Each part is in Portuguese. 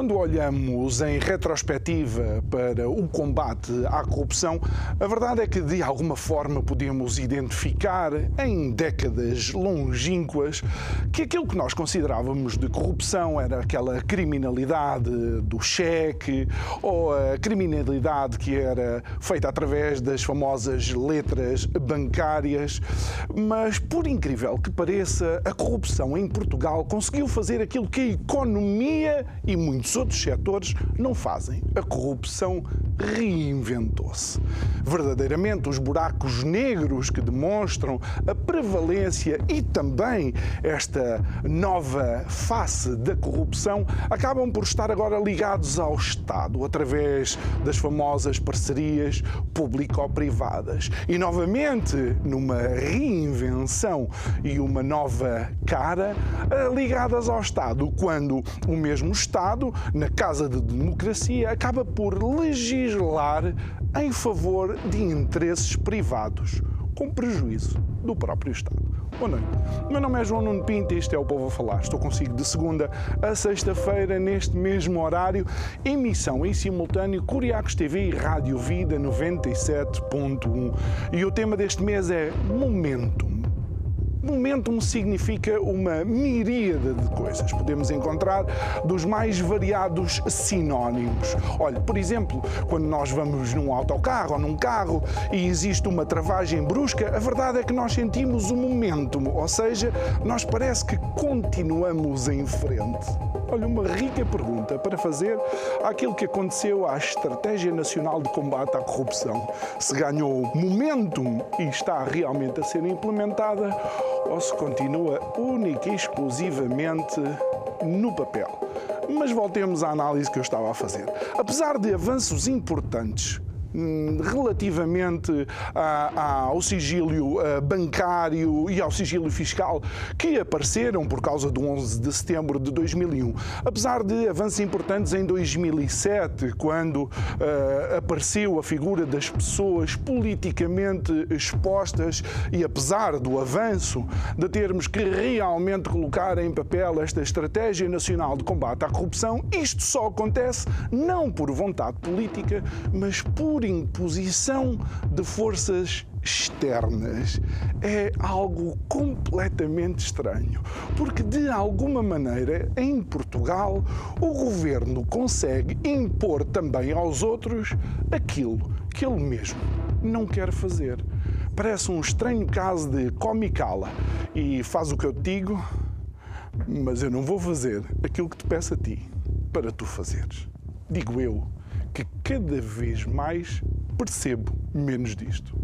Quando olhamos em retrospectiva para o combate à corrupção, a verdade é que de alguma forma podemos identificar em décadas longínquas que aquilo que nós considerávamos de corrupção era aquela criminalidade do cheque ou a criminalidade que era feita através das famosas letras bancárias. Mas, por incrível que pareça, a corrupção em Portugal conseguiu fazer aquilo que a economia e muito muitos outros setores não fazem. A corrupção reinventou-se. Verdadeiramente, os buracos negros que demonstram a prevalência e também esta nova face da corrupção acabam por estar agora ligados ao Estado através das famosas parcerias público-privadas. E novamente, numa reinvenção e uma nova cara eh, ligadas ao Estado, quando o mesmo Estado na Casa de Democracia, acaba por legislar em favor de interesses privados, com prejuízo do próprio Estado. Boa noite. Meu nome é João Nuno Pinto e este é o Povo a Falar. Estou consigo de segunda a sexta-feira, neste mesmo horário, emissão em simultâneo Curiacos TV e Rádio Vida 97.1. E o tema deste mês é Momento Momentum significa uma miríade de coisas. Podemos encontrar dos mais variados sinónimos. Olha, por exemplo, quando nós vamos num autocarro ou num carro e existe uma travagem brusca, a verdade é que nós sentimos o momentum, ou seja, nós parece que continuamos em frente. Olha, uma rica pergunta para fazer àquilo que aconteceu à Estratégia Nacional de Combate à Corrupção. Se ganhou momentum e está realmente a ser implementada ou se continua única e exclusivamente no papel. Mas voltemos à análise que eu estava a fazer. Apesar de avanços importantes Hum, relativamente ao sigílio uh, bancário e ao sigílio fiscal que apareceram por causa do 11 de setembro de 2001. Apesar de avanços importantes em 2007, quando uh, apareceu a figura das pessoas politicamente expostas e apesar do avanço de termos que realmente colocar em papel esta estratégia nacional de combate à corrupção, isto só acontece não por vontade política, mas por por imposição de forças externas é algo completamente estranho, porque de alguma maneira em Portugal o governo consegue impor também aos outros aquilo que ele mesmo não quer fazer. Parece um estranho caso de comicala e faz o que eu te digo, mas eu não vou fazer aquilo que te peço a ti para tu fazeres. Digo eu que cada vez mais percebo menos disto.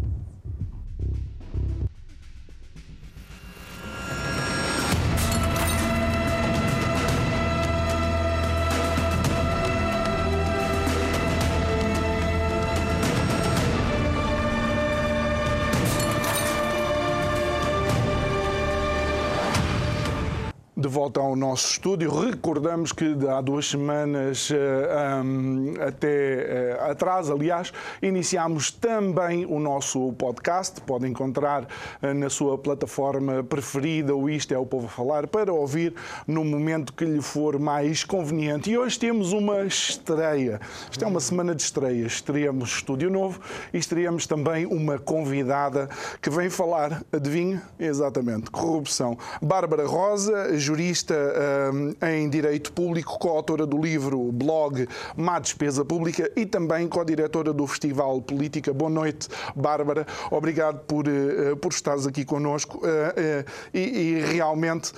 Volta ao nosso estúdio. Recordamos que há duas semanas um, até uh, atrás, aliás, iniciámos também o nosso podcast. Pode encontrar uh, na sua plataforma preferida o Isto é o Povo a Falar para ouvir no momento que lhe for mais conveniente. E hoje temos uma estreia. Isto é uma semana de estreias. Estreamos estúdio novo e estreamos também uma convidada que vem falar, adivinha? Exatamente, corrupção. Bárbara Rosa, jurista um, em Direito Público, coautora do livro Blog Má Despesa Pública e também co-diretora do Festival Política. Boa noite, Bárbara. Obrigado por, uh, por estares aqui connosco. Uh, uh, e, e, realmente,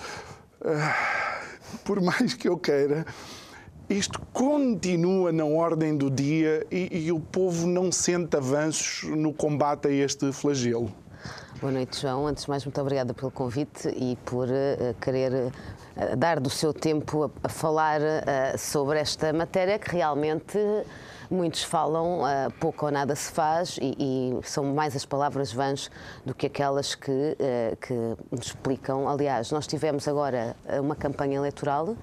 por mais que eu queira, isto continua na ordem do dia e, e, o povo não sente avanços no combate a este flagelo. Boa noite, João. Antes de mais, muito obrigada pelo convite e por uh, querer dar do seu tempo a, a falar uh, sobre esta matéria que realmente muitos falam, uh, pouco ou nada se faz e, e, são mais as palavras vãs do que aquelas que, uh, que nos explicam. Aliás, nós tivemos agora uma campanha eleitoral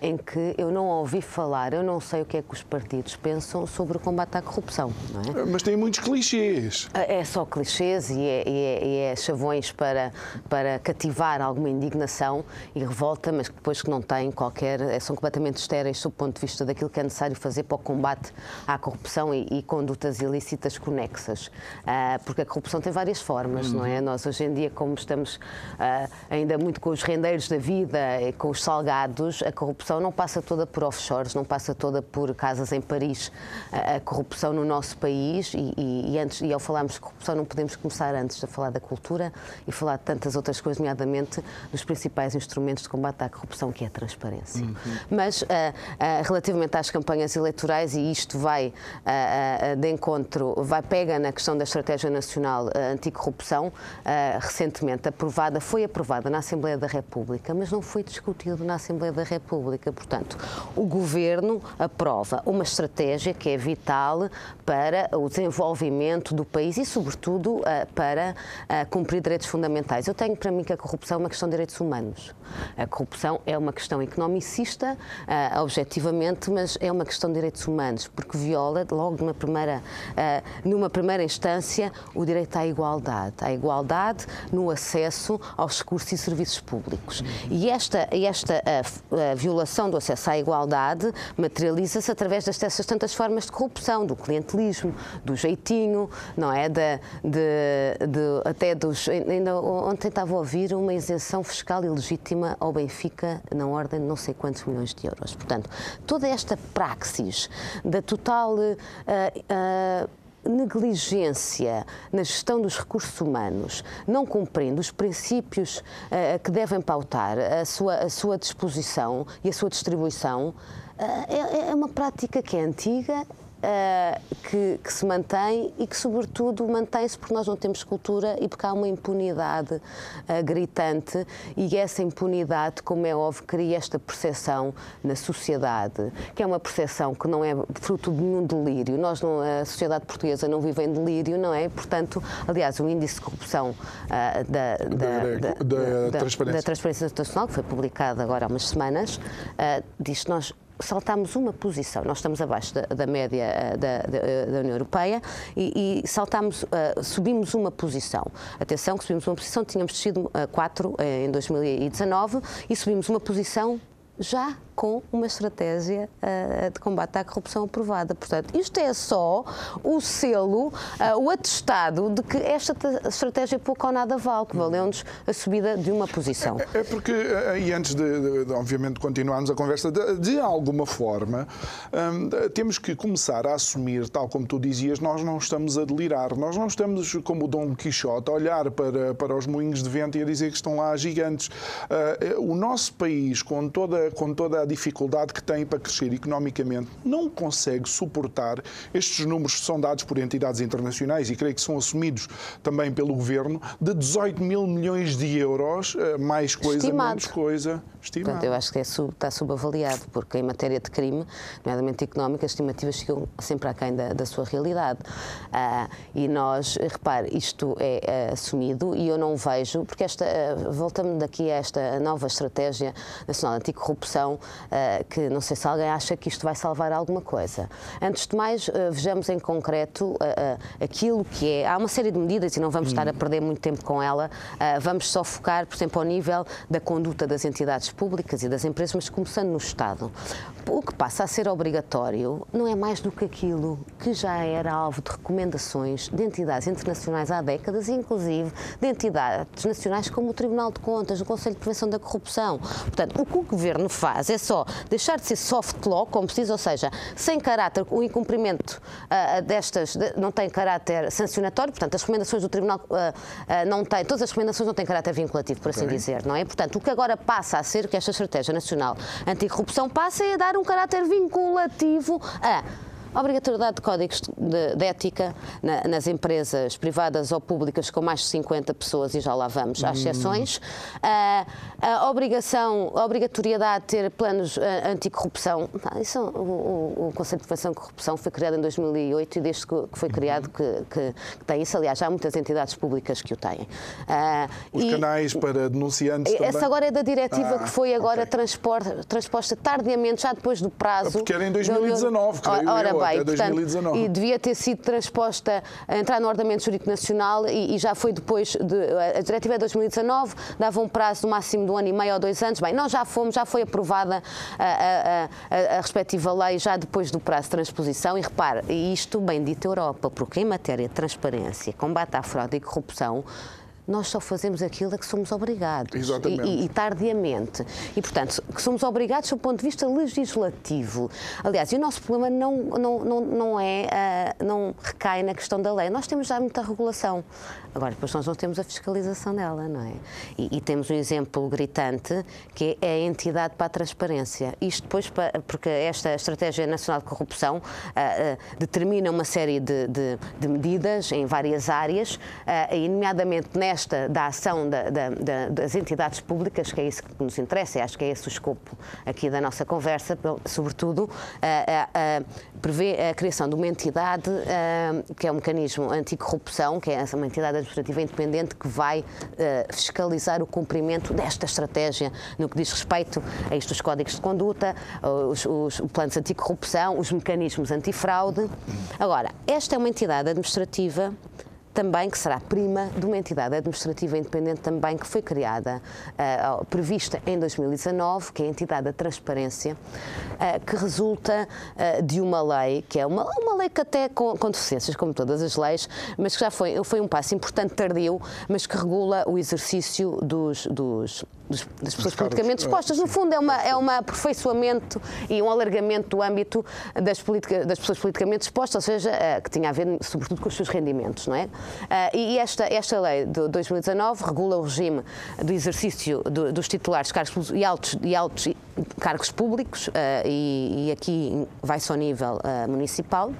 em que eu não ouvi falar, eu não sei o que é que os partidos pensam sobre o combate à corrupção. É? Mas tem muitos clichês. É só clichês e é, e é, e é chavões para, para cativar alguma indignação e revolta, mas que depois que não têm qualquer. É, são completamente estéreis sob o ponto de vista daquilo que é necessário fazer para o combate à corrupção e, e condutas ilícitas conexas. Uh, porque a corrupção tem várias formas, não é? Uhum. Nós hoje em dia, como estamos ainda muito com os rendeiros da vida, com os salgados, a corrupção não passa toda por offshores, não passa toda por casas em Paris. A, a corrupção no nosso país, e, e, e, antes, e ao falarmos de corrupção, não podemos começar antes a falar da cultura e falar de tantas outras coisas, nomeadamente dos principais instrumentos de combate à corrupção, que é a transparência. Uhum. Mas, uh, uh, relativamente às campanhas eleitorais, e isto vai uh, de encontro, vai pega na questão da Estratégia Nacional Anticorrupção, recentemente aprovada, foi aprovada na Assembleia da República, mas não foi discutido na Assembleia da República República. Portanto, o Governo aprova uma estratégia que é vital para o desenvolvimento do país e, sobretudo, eh, para eh, cumprir direitos fundamentais. Eu tenho para mim que a corrupção é uma questão de direitos humanos. A corrupção é uma questão economicista, uh, objetivamente, mas é uma questão de direitos humanos, porque viola, logo numa primeira, numa primeira instância, o direito à igualdade. À igualdade no acesso aos recursos e serviços públicos. E esta, esta violação do acesso à igualdade materializa-se através destas tantas formas de corrupção, do clientelismo, do jeitinho, não é? De, de, de até dos. Ainda ontem estava a ouvir uma isenção fiscal ilegítima ao Benfica na ordem de não sei quantos milhões de euros. Portanto, toda esta praxis da total. Uh, uh, negligência na gestão dos recursos humanos, não cumprindo os princípios uh, que devem pautar a sua, a sua disposição e a sua distribuição, uh, é, é, uma prática que é antiga uh, que, que, se mantém e que, sobretudo, mantém-se porque nós não temos cultura e porque há uma impunidade uh, gritante e essa impunidade, como é óbvio, cria esta percepção na sociedade, que é uma percepção que não é fruto de nenhum delírio. Nós, não, a sociedade portuguesa não vive em delírio, não é? Portanto, aliás, o índice de corrupção uh, da, da, da, da, transparência. da Transparência Internacional, que foi publicado agora há umas semanas, diz que nós saltámos uma posição. Nós estamos abaixo da, da média eh, da, da, eh, da, União Europeia e, e saltamos, uh, subimos uma posição. Atenção que subimos uma posição, tínhamos descido uh, quatro uh, em 2019 e subimos uma posição já com uma estratégia uh, de combate à corrupção aprovada. Portanto, isto é só o selo, uh, o atestado de que esta estratégia pouco ou nada vale, que valeu-nos a subida de uma posição. É, é porque, eh, e antes de, de, de, obviamente, continuarmos a conversa, de, de alguma forma, um, temos que começar a assumir, tal como tu dizias, nós não estamos a delirar, nós não estamos como o Dom Quixote a olhar para, para os moinhos de vento e a dizer que estão lá gigantes. Uh, o nosso país, com toda, com toda a dificuldade que tem para crescer economicamente, não consegue suportar estes números que são dados por entidades internacionais e creio que são assumidos também pelo governo, de 18 mil milhões de euros, eh, mais coisa, Estimado. menos coisa. Estimado. Portanto, eu acho que é sub, está subavaliado, porque em matéria de crime, nomeadamente económica, as estimativas ficam sempre aquém da, da sua realidade. Ah, e nós, repare, isto é, é, assumido e eu não vejo, porque esta, uh, voltamos daqui a esta nova estratégia nacional anticorrupção, que não sei se alguém acha que isto vai salvar alguma coisa. Antes de mais, uh, vejamos em concreto aquilo que é. Há uma série de medidas e não vamos hum. estar a perder muito tempo com ela, vamos só focar, por exemplo, ao nível da conduta das entidades públicas e das empresas, mas começando no Estado. O que passa a ser obrigatório não é mais do que aquilo que já era alvo de recomendações de entidades internacionais há décadas, inclusive de entidades nacionais como o Tribunal de Contas, o Conselho de Prevenção da Corrupção. Portanto, o que o Governo faz é só deixar de ser soft law, como se diz, ou seja, sem caráter, o incumprimento uh, destas de, não tem caráter sancionatório, portanto, as recomendações do Tribunal uh, não têm, todas as recomendações não têm caráter vinculativo, por assim okay. dizer, não é? Portanto, o que agora passa a ser que esta Estratégia Nacional Anticorrupção passa a dar um caráter vinculativo a obrigatoriedade de códigos de, de ética na, nas empresas privadas ou públicas com mais de 50 pessoas, e já lá vamos, há exceções. Uh, a obrigação, a obrigatoriedade de ter planos uh, anticorrupção. Isso, é o, o, o, conceito de prevenção de corrupção foi criado em 2008 e desde que, foi criado que, que, que, tem isso. Aliás, já há muitas entidades públicas que o têm. Uh, Os e, canais para denunciantes Essa também? agora é da diretiva que foi agora okay. transposta tardiamente, já depois do prazo. Porque era em 2019, creio ora, eu, bem, até 2019. Portanto, e devia ter sido transposta, a entrar no ordenamento jurídico nacional e, e, já foi depois, de, a diretiva é 2019, dava um prazo no máximo de um ano e meio ou dois anos. Bem, nós já fomos, já foi aprovada a, a, a, a respectiva lei já depois do prazo de transposição e repare, isto bem dito Europa, porque em matéria de transparência, combate à fraude e corrupção, nós só fazemos aquilo a que somos obrigados. Exatamente. E, e, tardiamente. E, portanto, que somos obrigados do ponto de vista legislativo. Aliás, e o nosso problema não, não, não, não é, uh, não recai na questão da lei. Nós temos já muita regulação. Agora, depois nós não temos a fiscalização dela, não é? E, e temos um exemplo gritante que é a entidade para a transparência. Isto depois, porque esta Estratégia Nacional de Corrupção uh, uh, determina uma série de, de, de, medidas em várias áreas, uh, e nomeadamente nesta da ação da, da, da, das entidades públicas, que é isso que nos interessa, e acho que é esse o escopo aqui da nossa conversa, sobretudo, prevê a criação de uma entidade que é um mecanismo anticorrupção, que é uma entidade administrativa independente que vai uh, fiscalizar o cumprimento desta estratégia no que diz respeito a isto, os códigos de conduta, os, os planos anticorrupção, os mecanismos antifraude. Agora, esta é uma entidade administrativa também que será prima de uma entidade administrativa independente também que foi criada, uh, prevista em 2019, que é a entidade da transparência, uh, que resulta uh, de uma lei, que é uma, uma lei que até com, com deficiências, como todas as leis, mas que já foi, foi um passo importante tardio, mas que regula o exercício dos, dos das pessoas politicamente dispostas. No fundo, é, uma, é um aperfeiçoamento e um alargamento do âmbito das, politica, das pessoas politicamente dispostas, ou seja, que tinha a ver, sobretudo, com os seus rendimentos, não é? Uh, e esta, esta lei de 2019 regula o regime do exercício do, dos titulares de cargos e altos, e altos cargos públicos, uh, e, e, aqui vai-se ao nível municipal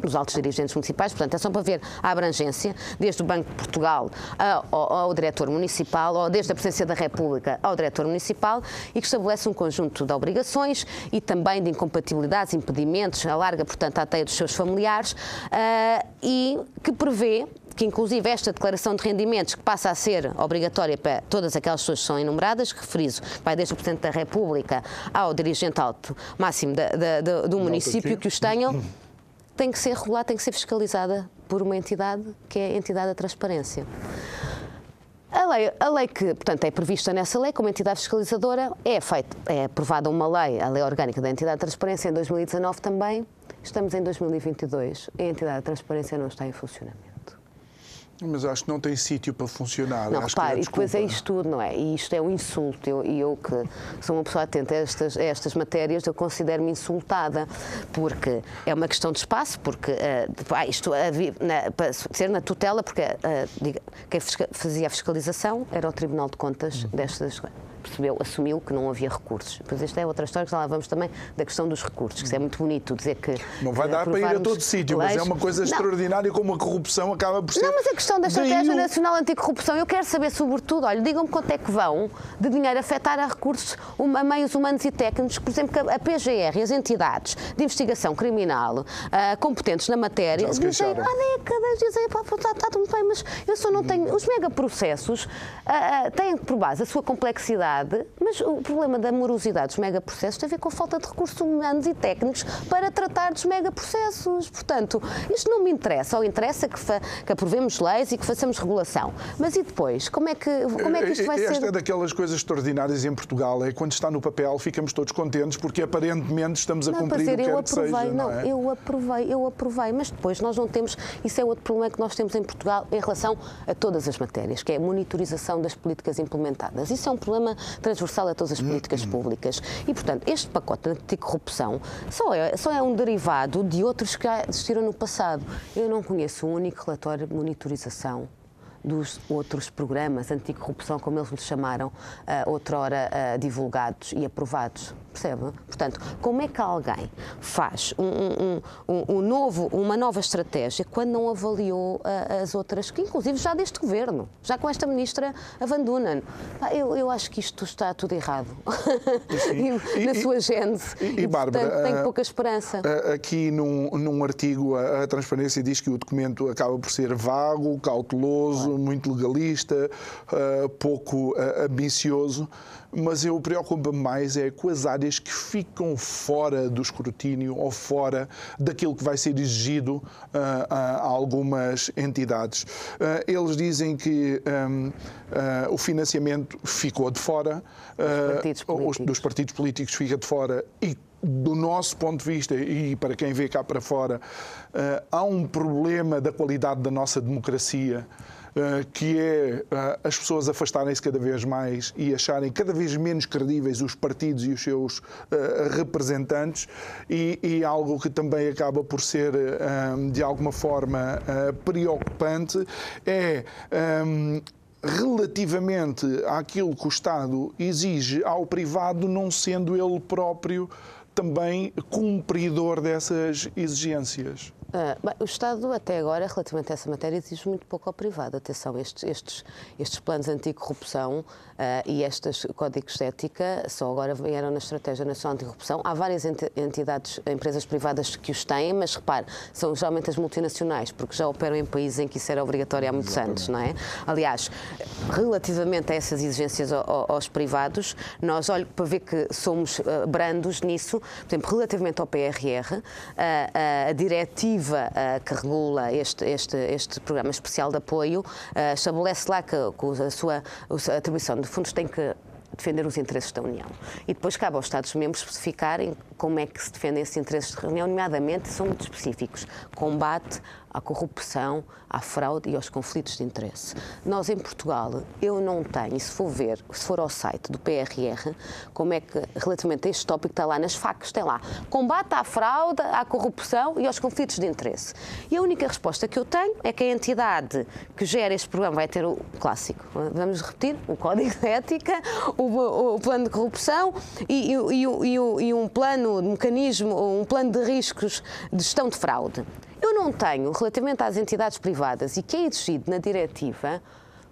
dos altos dirigentes municipais, portanto, é só para ver a abrangência, desde o Banco de Portugal ao, ao diretor municipal, ou desde a Presidência da República ao diretor municipal, e que estabelece um conjunto de obrigações e também de incompatibilidades, impedimentos, alarga, portanto, a teia dos seus familiares, uh, e que prevê que inclusive esta declaração de rendimentos, que passa a ser obrigatória para todas aquelas pessoas que são enumeradas, que referizo, vai desde o Presidente da República ao dirigente alto máximo da, da, da, do município que os tenham, tem que ser regulada, tem que ser fiscalizada por uma entidade que é a entidade da transparência. A lei, a lei, que, portanto, é prevista nessa lei como entidade fiscalizadora é feita, é aprovada uma lei, a lei orgânica da entidade de transparência em 2019 também. Estamos em 2022 e a entidade de transparência não está em funcionamento. Mas acho que não tem sítio para funcionar. Não, acho repare, é e depois é isto tudo, não é? E isto é um insulto. E eu, eu, que sou uma pessoa atenta a estas, a estas matérias, eu considero-me insultada, porque é uma questão de espaço, porque uh, isto, uh, na, para ser na tutela, porque uh, diga, quem fazia a fiscalização era o Tribunal de Contas uhum. destas percebeu, assumiu que não havia recursos. Depois esta é outra história que já lá vamos também da questão dos recursos, que isso é muito bonito dizer que... Não vai dar para ir a todo sítio, mas é uma coisa extraordinária como a corrupção acaba por ser... Não, mas a questão da Estratégia Nacional Anticorrupção, eu quero saber sobretudo, olha, digam-me quanto é que vão de dinheiro afetar a recursos, a meios humanos e técnicos, por exemplo, que a PGR e as entidades de investigação criminal uh, competentes na matéria dizem há décadas, dizem, pá, está, está tudo bem, mas eu só não tenho... Os megaprocessos uh, têm por base a sua complexidade mas o problema da morosidade dos megaprocessos tem a ver com a falta de recursos humanos e técnicos para tratar dos megaprocessos. Portanto, isto não me interessa. Ou interessa que, que aprovemos leis e que façamos regulação. Mas e depois? Como é que, como é que isto vai Esta ser? Esta é daquelas coisas extraordinárias em Portugal. É quando está no papel ficamos todos contentes porque aparentemente estamos a não, cumprir dizer, o que eu quer que seja. Não, não é? eu aprovei, eu aprovei. Mas depois nós não temos... Isso é outro problema que nós temos em Portugal em relação a todas as matérias, que é a monitorização das políticas implementadas. Isso é um problema transversal a todas as políticas uhum. públicas. E, portanto, este pacote anticorrupção só é, só é um derivado de outros que já existiram no passado. Eu não conheço um único relatório de monitorização dos outros programas anticorrupção, como eles lhe chamaram, uh, outrora uh, divulgados e aprovados. Percebe? Portanto, como é que alguém faz um, um, um, novo, uma nova estratégia quando não avaliou uh, as outras, que inclusive já deste governo, já com esta ministra Avandunan? Eu, eu acho que isto está tudo errado e, na sua gênese. E, e, e Bárbara, portanto, tenho uh, pouca esperança. Uh, aqui num, num artigo, a, a, Transparência diz que o documento acaba por ser vago, cauteloso, claro. muito legalista, pouco ambicioso mas eu preocupo-me mais é com as áreas que ficam fora do escrutínio ou fora daquilo que vai ser exigido uh, a algumas entidades. Uh, eles dizem que um, uh, o financiamento ficou de fora, dos partidos, dos partidos políticos fica de fora e do nosso ponto de vista e para quem vê cá para fora, há um problema da qualidade da nossa democracia. Eh, que é eh, as pessoas afastarem-se cada vez mais e acharem cada vez menos credíveis os partidos e os seus eh, representantes, e, e algo que também acaba por ser, de alguma forma, preocupante é relativamente àquilo que o Estado exige ao privado, não sendo ele próprio também cumpridor dessas exigências. Uh, bem, o Estado, até agora, relativamente a essa matéria, exige muito pouco ao privado. Atenção, estes, estes, estes planos anticorrupção e estes códigos de ética só agora vieram na Estratégia Nacional Anticorrupção. Há várias entidades, empresas privadas que os têm, mas repare, são geralmente as multinacionais, porque já operam em países em que isso era obrigatório há muitos Exatamente. anos, não é? Aliás, relativamente a essas exigências aos privados, nós, olho para ver que somos uh, brandos nisso, por exemplo, relativamente ao PRR, a diretiva diretiva uh, que regula este, este, este programa especial de apoio estabelece lá que, que a sua a atribuição de fundos tem que defender os interesses da União. E depois cabe aos Estados-membros especificarem como é que se defendem esses interesses da União, nomeadamente são muito específicos. Combate à corrupção, à fraude e aos conflitos de interesse. Nós em Portugal, eu não tenho, se for ver, se for ao site do PRR, como é que relativamente a este tópico está lá nas facas, tem lá combate à fraude, à corrupção e aos conflitos de interesse. E a única resposta que eu tenho é que a entidade que gera este programa vai ter o clássico, vamos repetir, o código de ética, o, o plano de corrupção e, e, e, e um plano de mecanismo, um plano de riscos de gestão de fraude. Eu não tenho, relativamente às entidades privadas e que é exigido na diretiva,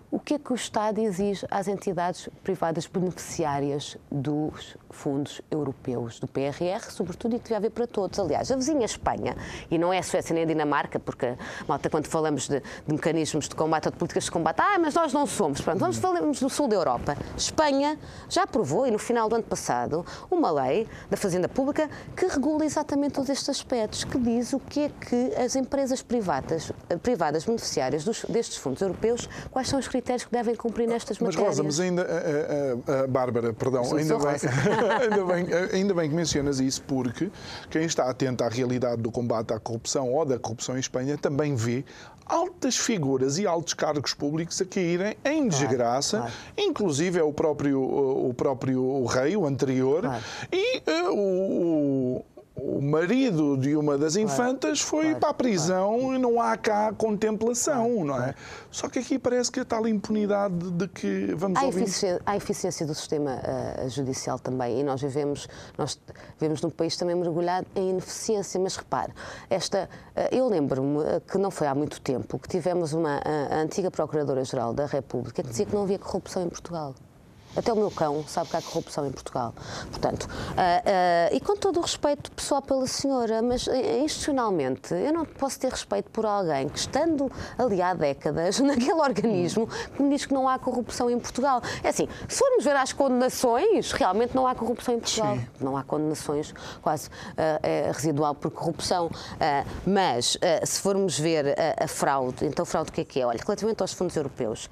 o que é que o Estado exige às entidades privadas beneficiárias dos fundos europeus, do PRR, sobretudo, e que deve haver para todos. Aliás, a vizinha Espanha, e não é a Suécia nem a Dinamarca, porque, malta, quando falamos de, de mecanismos de combate ou de políticas de combate, ah, mas nós não somos. Pronto, vamos falamos do sul da Europa. Espanha já aprovou, e no final do ano passado, uma lei da Fazenda Pública que regula exatamente todos estes aspectos, que diz o que é que as empresas privadas, privadas beneficiárias dos, destes fundos europeus, quais são os critérios que devem cumprir nestas mas, matérias. Rosa, mas ainda, a, a, a Bárbara, perdão, ainda bem, ainda, bem, ainda bem que mencionas isso, porque quem está atento à realidade do combate à corrupção ou da corrupção em Espanha também vê altas figuras e altos cargos públicos a caírem em desgraça, claro, claro. inclusive é o próprio, o próprio rei, o anterior, claro. e uh, o, o marido de uma das infantas foi claro, para a prisão claro. e não há cá contemplação, claro, não é? Só que aqui parece que a tal impunidade de que vamos há ouvir... Eficiência, há eficiência do sistema uh, judicial também e nós vivemos, nós vivemos num país também mergulhado em ineficiência, mas repare, esta, uh, eu lembro-me que não foi há muito tempo que tivemos uma a, a antiga Procuradora-Geral da República que dizia que não havia corrupção em Portugal. Até o meu cão sabe que há corrupção em Portugal. Portanto, uh, uh, e com todo o respeito pessoal pela senhora, mas eh, institucionalmente eu não posso ter respeito por alguém que, estando ali há décadas naquele organismo, que me diz que não há corrupção em Portugal. É assim, se formos ver as condenações, realmente não há corrupção em Portugal. Sim. Não há condenações quase uh, é residual por corrupção. mas se formos ver a fraude, então fraude o que é que é? Olha, relativamente aos fundos europeus,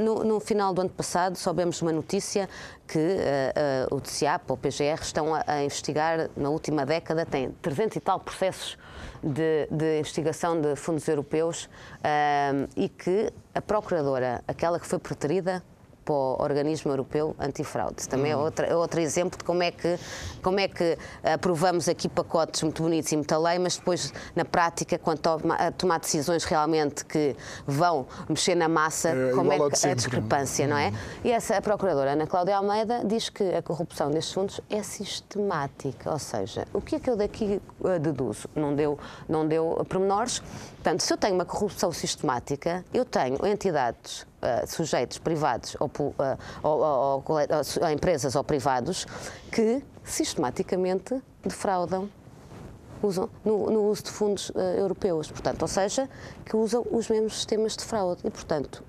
no, no final do ano passado soubemos uma notícia notícia que uh, uh, o TCAP ou o PGR estão a, a, investigar, na última década, tem 300 e tal processos de, de investigação de fundos europeus uh, e que a Procuradora, aquela que foi preterida, para o Organismo Europeu Antifraude. Também é, outra, é outro exemplo de como é, que, como é que aprovamos aqui pacotes muito bonitos e muita lei, mas depois, na prática, quando a tomar decisões realmente que vão mexer na massa, é, como é que, a discrepância, não é? E essa a Procuradora Ana Cláudia Almeida diz que a corrupção destes fundos é sistemática, ou seja, o que é que eu daqui uh, deduzo? Não deu, não deu pormenores. Portanto, se eu tenho uma corrupção sistemática, eu tenho entidades, sujeitos privados ou, uh, ou, ou, ou, empresas ou privados que sistematicamente defraudam usam no, no uso de fundos uh, europeus, portanto, ou seja, que usam os mesmos sistemas de fraude. E, portanto,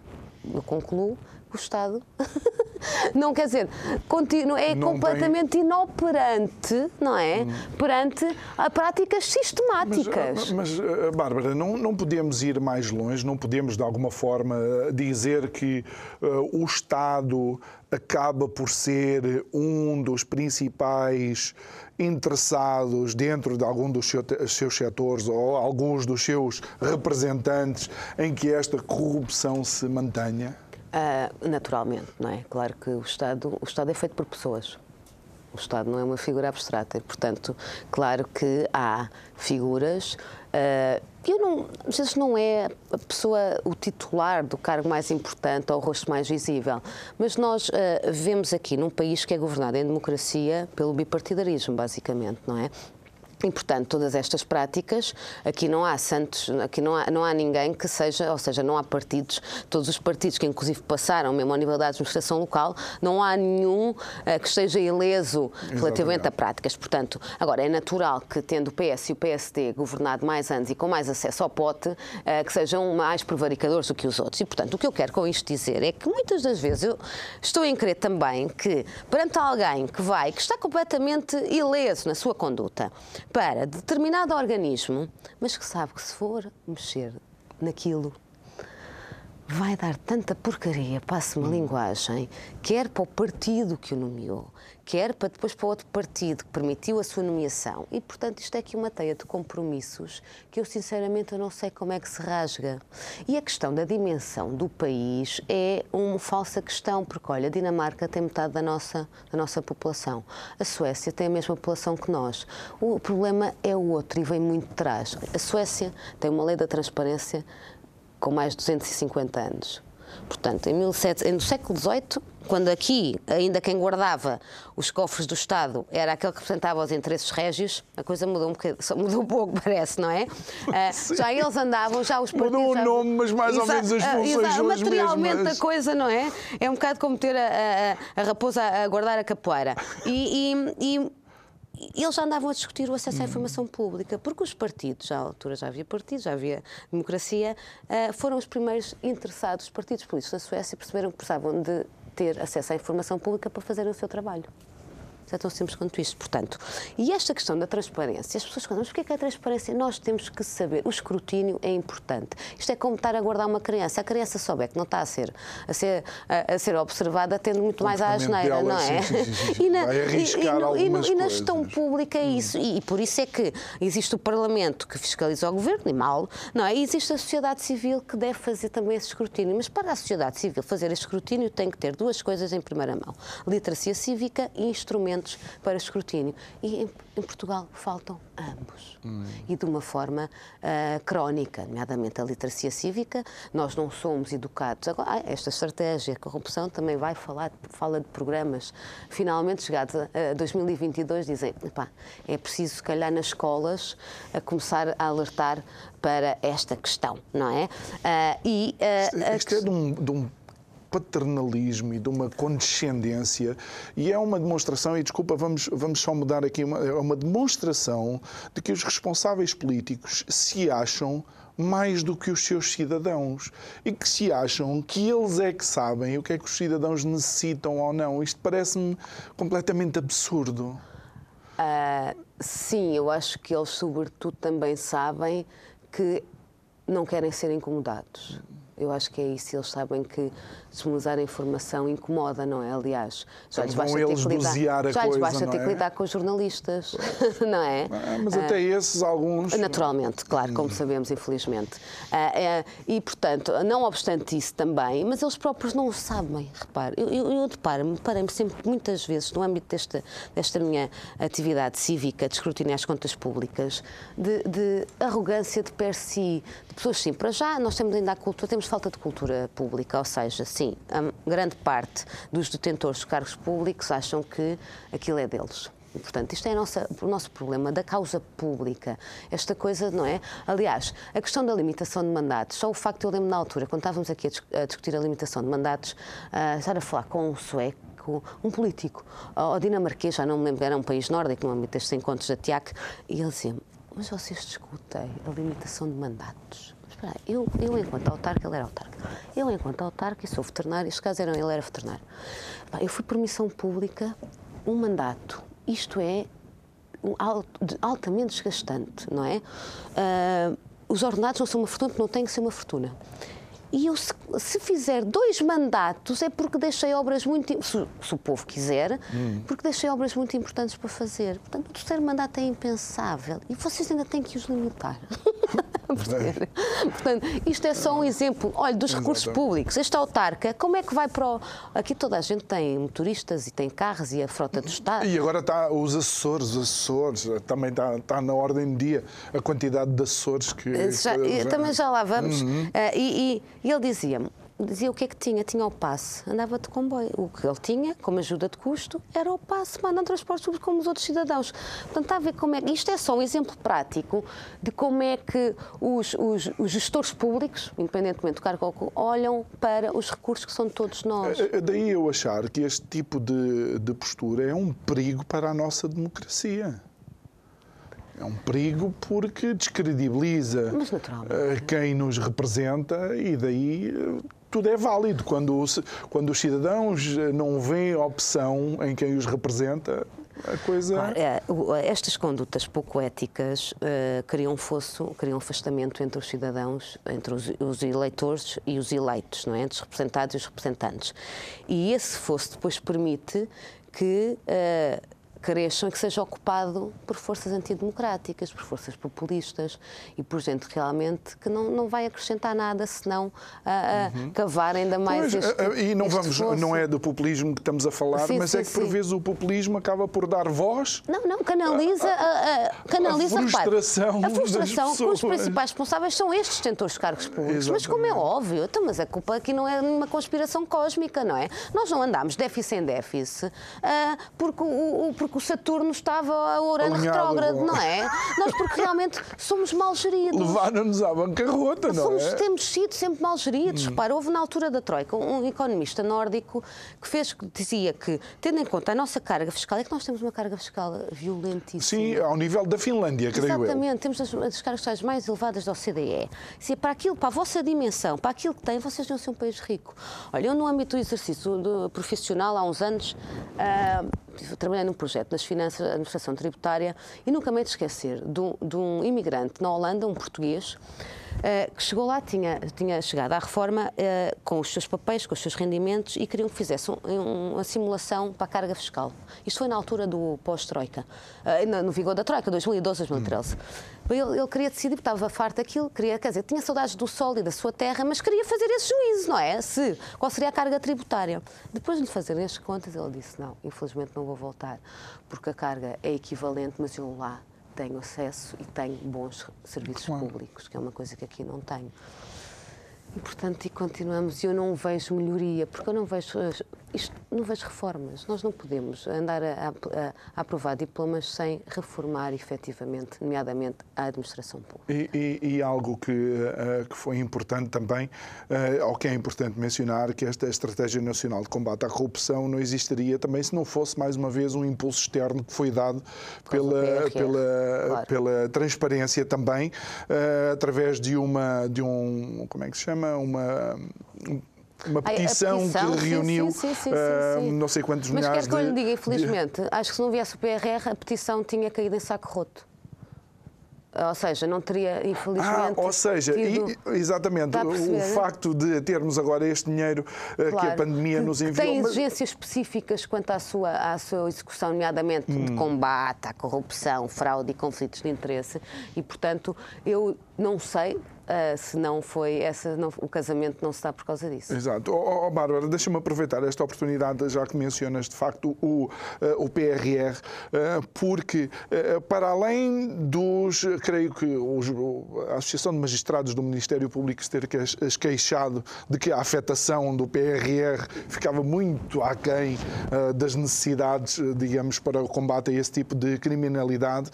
eu concluo o Estado não quer dizer, continua, é não completamente tem... inoperante, não é? Hum. Perante a práticas sistemáticas. Mas, mas eh, Bárbara, não, não podemos ir mais longe, não podemos de alguma forma dizer que uh, o Estado acaba por ser um dos principais interessados dentro de algum dos seus setores ou alguns dos seus representantes em que esta corrupção se mantenha? Uh, naturalmente, não é? Claro que o Estado, o Estado é feito por pessoas. O Estado não é uma figura abstrata. Portanto, claro que há figuras. Uh, eu não, às vezes não é a pessoa, o titular do cargo mais importante ou o rosto mais visível, mas nós uh, vemos aqui num país que é governado em democracia pelo bipartidarismo, basicamente, não é? E, portanto, todas estas práticas, aqui não há santos, aqui não há, não há ninguém que seja, ou seja, não há partidos, todos os partidos que inclusive passaram mesmo ao nível da administração local, não há nenhum uh, que esteja ileso relativamente a práticas. Portanto, agora é natural que, tendo o PS e o PSD governado mais anos e com mais acesso ao pote, uh, que sejam mais prevaricadores do que os outros. E, portanto, o que eu quero com isto dizer é que muitas das vezes eu estou em crer também que, perante alguém que vai, que está completamente ileso na sua conduta, para determinado organismo, mas que sabe que se for mexer naquilo vai dar tanta porcaria, passe-me a linguagem, quer para o partido que o nomeou, quer para depois para outro partido que permitiu a sua nomeação. E, portanto, isto é aqui uma teia de compromissos que eu, sinceramente, eu não sei como é que se rasga. E a questão da dimensão do país é uma falsa questão, porque, olha, a Dinamarca tem metade da nossa, da nossa população. A Suécia tem a mesma população que nós. O problema é o outro e vem muito de trás. A Suécia tem uma lei da transparência com mais de 250 anos. Portanto, em 17, no século XVIII, quando aqui ainda quem guardava os cofres do Estado era aquele que representava os interesses régios, a coisa mudou um, bocadinho, mudou um pouco, parece, não é? Uh, já eles andavam, já os partidos... Mudou o nome, mas mais ou menos as funções uh, são Materialmente mesmas. a coisa, não é? É um bocado como ter a, a, a raposa a guardar a capoeira. e, e, e eles já andavam a discutir o acesso à informação pública, porque os partidos, à altura já havia partidos, já havia democracia, uh, foram os primeiros interessados, os partidos políticos da Suécia perceberam que precisavam de ter acesso à informação pública para fazerem o seu trabalho. É tão simples quanto isto, portanto. E esta questão da transparência, as pessoas perguntam, mas é que a transparência? Nós temos que saber, o escrutínio é importante. Isto é como estar a guardar uma criança. A criança souber que não está a ser, a ser, a, a ser observada, tendo muito mais à asneira, não é? Sim, sim, sim, e, na, e, e, e, na gestão pública é isso. E, por isso é que existe o Parlamento que fiscaliza o governo, e mal, não é? E existe a sociedade civil que deve fazer também esse escrutínio. Mas para a sociedade civil fazer esse escrutínio tem que ter duas coisas em primeira mão: literacia cívica e instrumentos para escrutínio. E em, em Portugal faltam ambos. Hum. E de uma forma uh, crónica, nomeadamente a literacia cívica. Nós não somos educados. Agora, esta estratégia, a corrupção, também vai falar, fala de programas. Finalmente, chegados a 2022, dizem, é preciso, se calhar, nas escolas, a começar a alertar para esta questão, não é? Uh, e, uh, isto, isto é de um, de um paternalismo e de uma condescendência e é uma demonstração, e desculpa, vamos, vamos só mudar aqui, uma, é uma demonstração de que os responsáveis políticos se acham mais do que os seus cidadãos e que se acham que eles é que sabem o que é que os cidadãos necessitam ou não. Isto parece-me completamente absurdo. Uh, sim, eu acho que eles, sobretudo, também sabem que não querem ser incomodados. Eu acho que é isso. Eles sabem que desmonizar a informação incomoda, não é? Aliás, já lhes basta ter que lidar, já lhes basta ter é? que lidar com os jornalistas, não é? Ah, mas até esses, alguns. Naturalmente, claro, como sabemos, infelizmente. Uh, e, portanto, não obstante isso também, mas eles próprios não o sabem, repare. Eu, eu, eu deparo-me, deparei-me sempre, muitas vezes, no âmbito desta, desta minha atividade cívica, de escrutínio às contas públicas, de, de arrogância de per si, de pessoas sim. Para já, nós temos ainda a cultura, temos falta de cultura pública, ou seja, sim, grande parte dos detentores de cargos públicos acham que aquilo é deles. E, portanto, isto é nossa, o nosso problema da causa pública. Esta coisa, não é? Aliás, a questão da limitação de mandatos, só o facto eu lembro na altura, quando estávamos aqui a discutir a limitação de mandatos, uh, estar a falar com um sueco, um político, ou dinamarquês, já não me lembro, era um país nórdico, no âmbito destes encontros da TIAC, e ele dizia mas vocês discutem a limitação de mandatos. Espera eu, eu enquanto autarca, ele era autarca. Eu enquanto autarca e sou veterinário, este caso era, ele era veterinário. Eu fui por missão pública, um mandato. Isto é altamente desgastante, não é? Uh, os ordenados não são uma fortuna, não têm que ser uma fortuna. E eu, se, se, fizer dois mandatos, é porque deixei obras muito. Se, se o povo quiser, hum. porque deixei obras muito importantes para fazer. Portanto, o terceiro mandato é impensável. E vocês ainda têm que os limitar. Portanto, isto é só um exemplo. Olha, dos recursos públicos. Este autarca, como é que vai para o. Aqui toda a gente tem motoristas e tem carros e a frota do Estado. E agora está os assessores, os assessores, também está, está na ordem do dia a quantidade de assessores que. Já... Também já lá vamos. Uhum. Uh, e, e ele dizia-me: dizia o que é que tinha. Tinha o passe, andava de comboio. O que ele tinha, como ajuda de custo, era o passe, mandando transporte público como os outros cidadãos. Portanto, está a ver como é Isto é só um exemplo prático de como é que os, os, os gestores públicos, independentemente do cargo, olham para os recursos que são todos nós. É, é, daí eu achar que este tipo de, de postura é um perigo para a nossa democracia. É um perigo porque descredibiliza eh, quem nos representa e daí eh, tudo é válido. Quando, quando os cidadãos não veem opção em quem os representa, a coisa. Claro, é, estas condutas pouco éticas uh, criam fosso, criam afastamento entre os cidadãos, entre os, os, eleitores e os eleitos, não é? entre os representados e os representantes. E esse fosso depois permite que. Uh, cresçam e que seja ocupado por forças antidemocráticas, por forças populistas e por gente realmente que não, não vai acrescentar nada senão a, a uhum. cavar ainda mais pois, este, E não vamos, não é do populismo que estamos a falar, sim, mas sim, é que por vezes o populismo acaba por dar voz. Não, não, canaliza a, a, canaliza, a frustração. a frustração que os principais responsáveis são estes detentores de cargos públicos. Exatamente. Mas como é óbvio, então, mas a culpa aqui não é uma conspiração cósmica, não é? Nós não andamos déficit em déficit uh, porque o, o porque porque o Saturno estava a Urano retrógrado, não é? Nós porque realmente somos mal geridos. Levaram-nos à bancarrota, não somos, é? Temos sido sempre mal geridos. Hum. Repara, houve na altura da Troika um economista nórdico que fez que dizia que, tendo em conta a nossa carga fiscal, é que nós temos uma carga fiscal violentíssima. Sim, ao nível da Finlândia, creio Exatamente, eu. Exatamente, temos as, as cargas fiscais mais elevadas da OCDE. Se é para aquilo, para a vossa dimensão, para aquilo que tem, vocês não são um país rico. Olha, eu no âmbito do exercício do profissional, há uns anos, uh, trabalhei num projeto nas finanças, administração tributária, e nunca me esquecer de um, de um imigrante na Holanda, um português, Uh, que chegou lá, tinha, tinha chegado à reforma uh, com os seus papéis, com os seus rendimentos e queriam que fizesse um, um, uma simulação para a carga fiscal. Isto foi na altura do pós-Troika, uh, no, vigor da Troika, 2012, 2013. Hum. Ele, ele, queria decidir, estava farto daquilo, queria, quer dizer, tinha saudades do sol e da sua terra, mas queria fazer esse juízo, não é? Se, qual seria a carga tributária? Depois de lhe fazerem as contas, ele disse: Não, infelizmente não vou voltar, porque a carga é equivalente, mas eu lá tenho acesso e tenho bons serviços claro. públicos, que é uma coisa que aqui não tenho. E, portanto, e continuamos. E eu não vejo melhoria, porque eu não vejo, isto, não vejo reformas. Nós não podemos andar a, a, a aprovar diplomas sem reformar efetivamente, nomeadamente, a administração pública. E, e, e algo que, uh, que foi importante também, uh, ou que é importante mencionar, que esta Estratégia Nacional de Combate à Corrupção não existiria também se não fosse, mais uma vez, um impulso externo que foi dado pela, pela, claro. pela transparência também, uh, através de uma, de um, como é que se chama? uma, uma petição, petição, que reuniu sim, sim, sim, uh, não sei quantos Mas milhares Mas quer que eu lhe diga, infelizmente, de... acho que se não viesse o PRR, a petição tinha caído em saco roto. Ou seja, não teria, infelizmente. Ah, ou seja, tido... e, exatamente, o, facto de termos agora este dinheiro claro, que a pandemia nos enviou. Tem exigências mas... específicas quanto à sua, à sua execução, nomeadamente hum. de combate à corrupção, fraude e conflitos de interesse, e, portanto, eu não sei, Uh, se não foi essa, não, o casamento não se dá por causa disso. Exato. Oh, oh Bárbara, deixa-me aproveitar esta oportunidade, já que mencionas de facto o, uh, o PRR, uh, ah, porque para além dos, creio que os, a Associação de Magistrados do Ministério Público se ter queixado de que a afetação do PRR ficava muito aquém das necessidades, digamos, para o combate a esse tipo de criminalidade,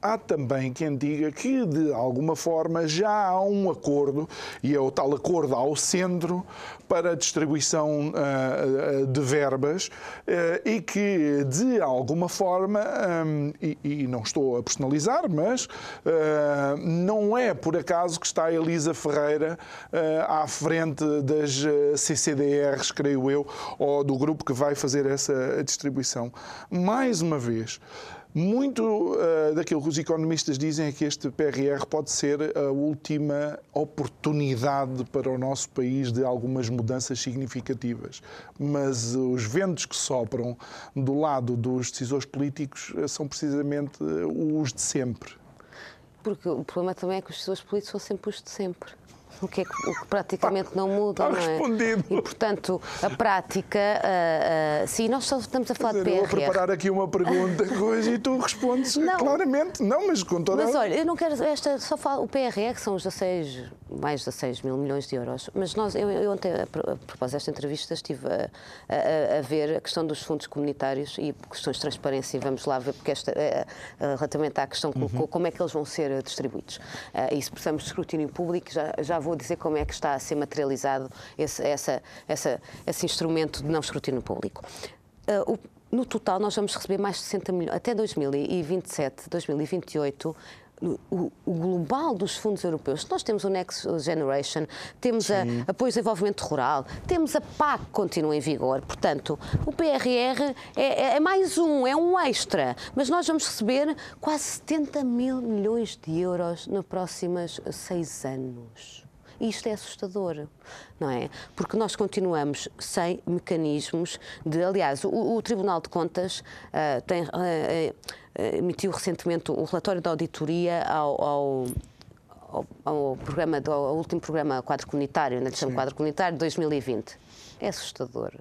há também quem diga que de alguma forma já há um acordo, e é o tal acordo ao centro, para a distribuição de verbas e que, de alguma forma, e, não estou a personalizar, mas não é por acaso que está a Elisa Ferreira à frente das CCDRs, creio eu, ou do grupo que vai fazer essa distribuição. Mais uma vez, muito uh, daquilo que os economistas dizem é que este PRR pode ser a última oportunidade para o nosso país de algumas mudanças significativas. Mas os ventos que sopram do lado dos decisores políticos eh, são precisamente eh, os de sempre. Porque o problema também é que os decisores políticos são sempre os de sempre o que, é que, o que praticamente não muda, não é? respondido. E, portanto, a prática, uh, uh, sim, nós só estamos a falar dizer, de PRR. Eu vou preparar aqui uma pergunta coisa, e tu respondes não. claramente. Não, mas com toda Mas olha, eu não quero, esta, só falo, o PRR, que são os 16, mais de 16 mil milhões de euros, mas nós, eu, eu ontem, a propósito desta entrevista, estive a, a, a, ver a questão dos fundos comunitários e questões de transparência, e vamos lá ver, porque esta, uh, relativamente à questão, uhum. como é que eles vão ser distribuídos. Uh, e se precisamos de escrutínio público, já, já vou vou dizer como é que está a ser materializado esse, essa, essa, esse instrumento de não escrutínio público. Uh, o, no total, nós vamos receber mais de 60 milhões, até 2027, 2028, o, o, global dos fundos europeus. Nós temos o Next Generation, temos a, apoio ao desenvolvimento rural, temos a PAC que continua em vigor. Portanto, o PRR é, é, é, mais um, é um extra. Mas nós vamos receber quase 70 mil milhões de euros nos próximos seis anos. E isto é assustador, não é? Porque nós continuamos sem mecanismos de. Aliás, o, o Tribunal de Contas uh, tem, uh, uh, emitiu recentemente o relatório da auditoria ao, ao ao, ao, programa, ao último programa quadro comunitário, na edição quadro comunitário de 2020. É assustador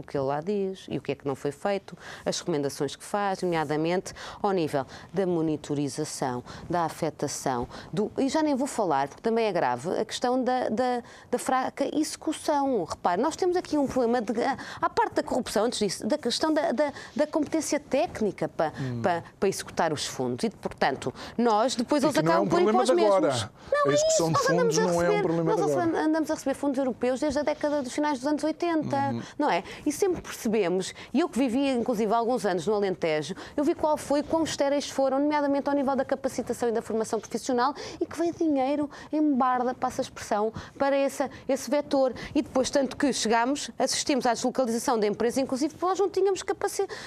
o que ele lá diz e o que é que não foi feito, as recomendações que faz, nomeadamente ao nível da monitorização, da afetação, do, e já nem vou falar, porque também é grave, a questão da, da, da fraca execução. Repare, nós temos aqui um problema, de, à parte da corrupção, antes disso, da questão da, da, da competência técnica para, hum. para, para executar os fundos. E, portanto, nós depois eles acabam é um por ir para os mesmos. Não, a execução é de fundos não é um problema nós agora. Nós andamos a receber fundos europeus desde a década dos finais dos anos 80, uhum. não é? E sempre percebemos, e eu que vivi inclusive há alguns anos no Alentejo, eu vi qual foi, quão estéreis foram, nomeadamente ao nível da capacitação e da formação profissional, e que veio dinheiro em barda, passa a expressão, para esse, esse vetor. E depois, tanto que chegámos, assistimos à deslocalização da empresa, inclusive porque nós não tínhamos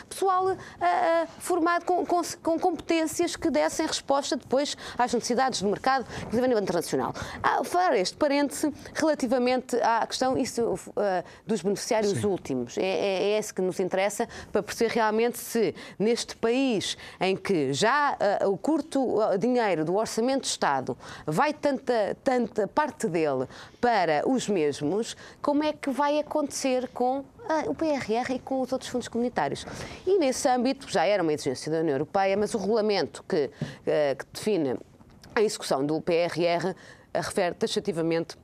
pessoal uh, uh, formado com, com, com, competências que dessem resposta depois às necessidades do mercado, inclusive a nível internacional. Ah, falar este parêntese relativamente à questão isso, uh, dos beneficiários Sim. últimos. É, é, é esse que nos interessa para perceber realmente se neste país em que já uh, o curto dinheiro do Orçamento de Estado vai tanta, tanta parte dele para os mesmos, como é que vai acontecer com ah, o PRR e com os outros fundos comunitários. E nesse âmbito já era uma exigência da União Europeia, mas o regulamento que, que define a execução do PRR refere taxativamente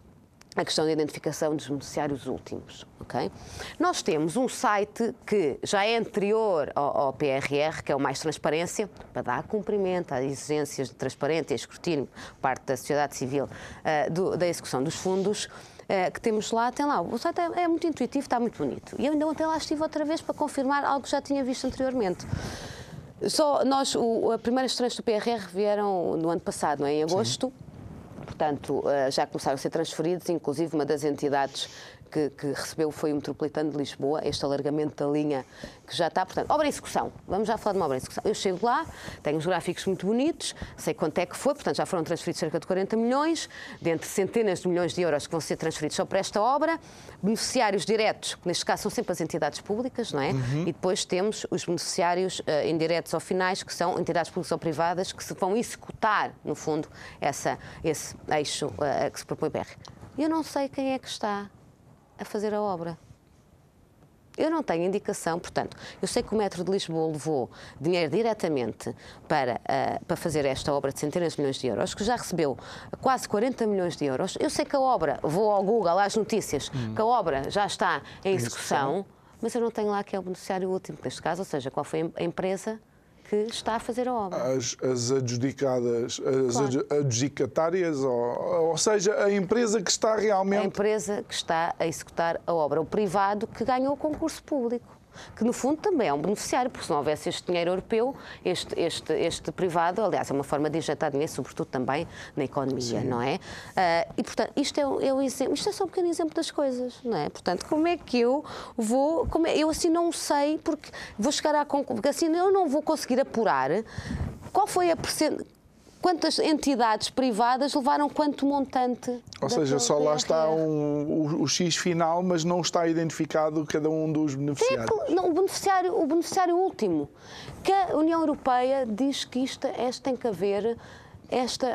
a questão da identificação dos beneficiários últimos. Okay? Nós temos um site que já é anterior ao, ao, PRR, que é o Mais Transparência, para dar cumprimento às exigências de transparência e escrutínio por parte da sociedade civil uh, do, da execução dos fundos. Uh, que temos lá, tem lá. O site é, é, muito intuitivo, está muito bonito. E eu ainda ontem lá estive outra vez para confirmar algo que já tinha visto anteriormente. Só nós, o, a primeira estranhas do PRR vieram no ano passado, não é? em agosto. Sim portanto, eh, já começaram a ser transferidos, inclusive uma das entidades que, que, recebeu foi o Metropolitano de Lisboa, este alargamento da linha que já está. Portanto, obra em execução. Vamos já falar de uma obra em execução. Eu chego lá, tenho os gráficos muito bonitos, sei quanto é que foi, portanto, já foram transferidos cerca de 40 milhões, dentre centenas de milhões de euros que vão ser transferidos só para esta obra. Beneficiários diretos, que neste caso são sempre as entidades públicas, não é? Uhum. E depois temos os beneficiários uh, indiretos ou finais, que são entidades públicas ou privadas, que se vão executar, no fundo, essa, esse eixo uh, que se propõe BR. Eu não sei quem é que está a fazer a obra. Eu não tenho indicação, portanto, eu sei que o Metro de Lisboa levou dinheiro diretamente para, uh, para fazer esta obra de centenas de milhões de euros, que já recebeu quase 40 milhões de euros. Eu sei que a obra, vou ao Google, às notícias, hum. que a obra já está em execução, mas eu não tenho lá que é o beneficiário último, neste caso, ou seja, qual foi a empresa que está a fazer a obra. As, as adjudicadas, as claro. adjudicatárias, ou, ou seja, a empresa que está realmente. A empresa que está a executar a obra, o privado que ganhou o concurso público que no fundo também é um beneficiário, porque se não houvesse este dinheiro europeu, este, este, este privado, aliás, é uma forma de injetar dinheiro, sobretudo também na economia, Sim. não é? Uh, e, portanto, isto é, é o exemplo, isto é só um pequeno exemplo das coisas, não é? Portanto, como é que eu vou, como é, eu assim não sei, porque vou chegar à conclusão, porque assim eu não vou conseguir apurar qual foi a percentagem quantas entidades privadas levaram quanto montante? Ou seja, só lá está um, o, o, X final, mas não está identificado cada um dos beneficiários. Não, o, beneficiário, o beneficiário último, que a União Europeia diz que isto, este tem que haver esta,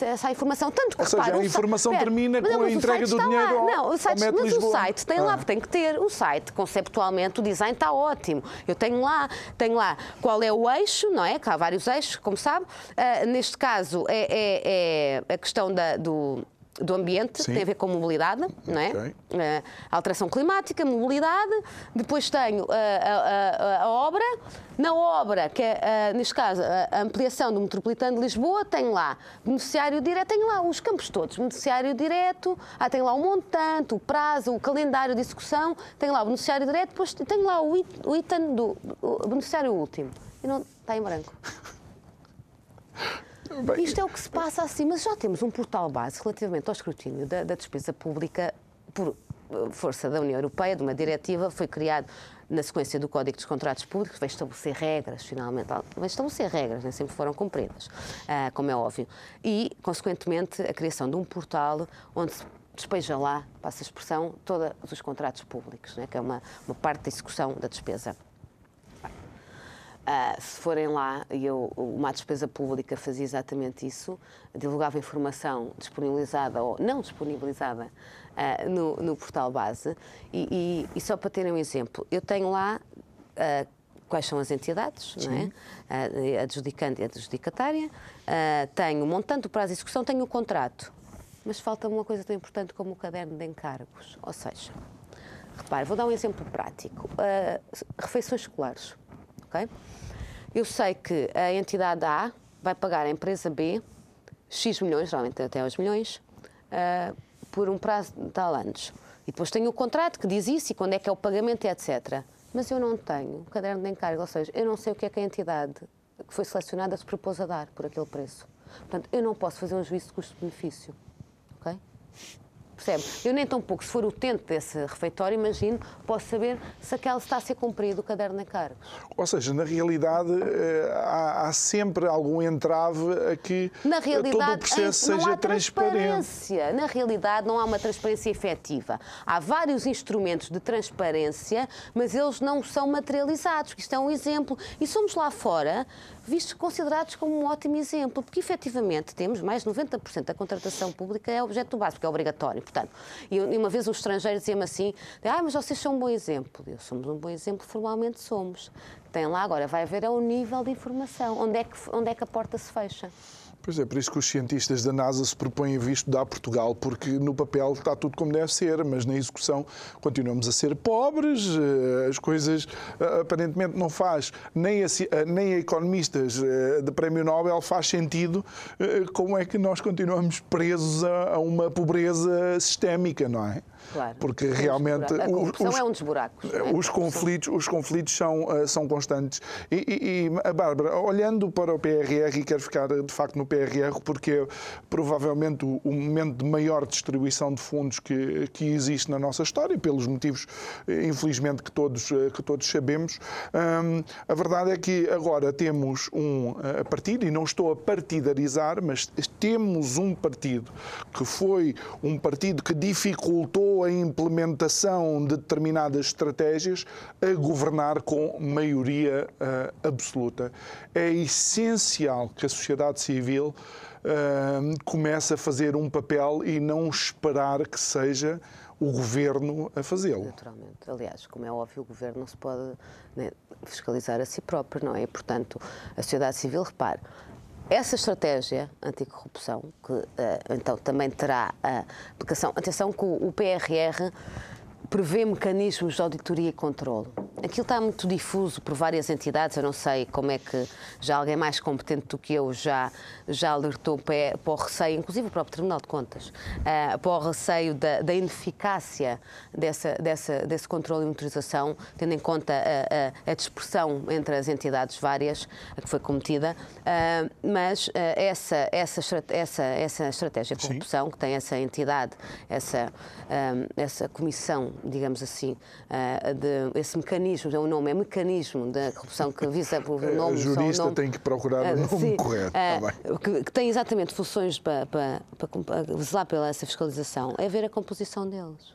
essa informação. Tanto que, Ou seja, a informação termina com a entrega do dinheiro ao, não, o site, Mas Lisboa. o site tem ah. lá, tem que ter. O site, conceptualmente, o design está ótimo. Eu tenho lá, tenho lá qual é o eixo, não é? Que há vários eixos, como sabe. Uh, neste caso, é, é, é a questão da, do do ambiente, Sim. tem a ver com mobilidade, não é? Okay. Uh, alteração climática, mobilidade. Depois tenho uh, a, a, a, obra. Na obra, que é, uh, neste caso, a ampliação do Metropolitano de Lisboa, tenho lá beneficiário direto, tenho lá os campos todos, beneficiário direto, ah, tenho lá o montante, o prazo, o calendário de execução, tenho lá o beneficiário direto, depois tenho lá o, o item do o beneficiário último. E não está em branco. Isto é o que se passa assim, mas já temos um portal base relativamente ao escrutínio da, da despesa pública por eh, força da União Europeia, de uma diretiva, foi criado na sequência do Código dos Contratos Públicos, vai estabelecer regras, finalmente, vai estabelecer regras, nem sempre foram cumpridas, uh, como é óbvio, e, consequentemente, a criação de um portal onde se despeja lá, passa a expressão, todos os contratos públicos, né, que é uma, uma parte da execução da despesa Uh, se forem lá, e eu, uma despesa pública fazia exatamente isso, divulgava informação disponibilizada ou não disponibilizada uh, no, no, portal base. E, e, e, só para terem um exemplo, eu tenho lá uh, quais são as entidades, não é? a adjudicante e a adjudicatária, tenho o montante, o prazo de execução, tenho o contrato. Mas falta uma coisa tão importante como o caderno de encargos. Ou seja, repare, vou dar um exemplo prático: refeições escolares ok? Eu sei que a entidade A vai pagar à empresa B X milhões, geralmente até aos milhões, uh, por um prazo de tal anos. E depois tenho o contrato que diz isso e quando é que é o pagamento, etc. Mas eu não tenho o caderno de encargo, ou seja, eu não sei o que é que a entidade que foi selecionada se propôs a dar por aquele preço. Portanto, eu não posso fazer um juízo de custo-benefício. Ok? Percebe? Eu nem tão pouco, se for utente desse refeitório, imagino, posso saber se aquela está a ser cumprido o caderno de encargos. Ou seja, na realidade eh, há, há sempre algum entrave a que na realidade, todo o processo seja transparente. Na realidade, não há uma transparência efetiva. Há vários instrumentos de transparência, mas eles não são materializados. Isto é um exemplo. E somos lá fora vistos considerados como um ótimo exemplo, porque efetivamente temos mais de 90% da contratação pública é objeto básico, é obrigatório. Portanto, e uma vez um estrangeiro dizia-me assim: ah, mas vocês são um bom exemplo. Eu somos um bom exemplo, formalmente somos. Tem lá agora, vai haver é o nível de informação, onde é que, onde é que a porta se fecha. Pois é, por isso que os cientistas da NASA se propõem a vir estudar Portugal, porque no papel está tudo como deve ser, mas na execução continuamos a ser pobres, eh, as coisas eh, aparentemente não faz, nem a, eh, nem a economistas de Prémio Nobel faz sentido como é que nós continuamos presos a uma pobreza sistémica, não é? Claro. Porque realmente. A corrupção os, é um dos buracos. É? Os, conflitos, os conflitos são, uh, são constantes. E, e, e, a Bárbara, olhando para o PRR, e quero ficar de facto no PRR, porque é provavelmente o, o momento de maior distribuição de fundos que, que existe na nossa história, pelos motivos, eh, infelizmente, que todos, eh, que todos sabemos. Um, a verdade é que agora temos um partido, e não estou a partidarizar, mas temos um partido que foi um partido que dificultou a implementação de determinadas estratégias a governar com maioria uh, absoluta. É essencial que a sociedade civil uh, comece a fazer um papel e não esperar que seja o governo a fazê-lo. Naturalmente. Aliás, como é óbvio, o governo não se pode né, fiscalizar a si próprio, não é? Portanto, a sociedade civil, repare, essa estratégia anticorrupção, que uh, então também terá a aplicação. Atenção que o, o PRR prevê mecanismos de auditoria e controle. Aquilo está muito difuso por várias entidades, eu não sei como é que já alguém mais competente do que eu já, já alertou para, o receio, inclusive o próprio Tribunal de Contas, uh, para o receio da, da ineficácia dessa, dessa, desse controle e monitorização, tendo em conta a, a, a, dispersão entre as entidades várias a que foi cometida, uh, mas uh, essa, essa, essa, essa estratégia de corrupção, que tem essa entidade, essa, essa comissão digamos assim, uh, de, esse mecanismo, é o nome, é mecanismo da corrupção que visa o nome. A jurista nome, tem que procurar o uh, nome sim, correto. Uh, que, que, tem exatamente funções para, para, para, zelar pela essa fiscalização, é ver a composição deles.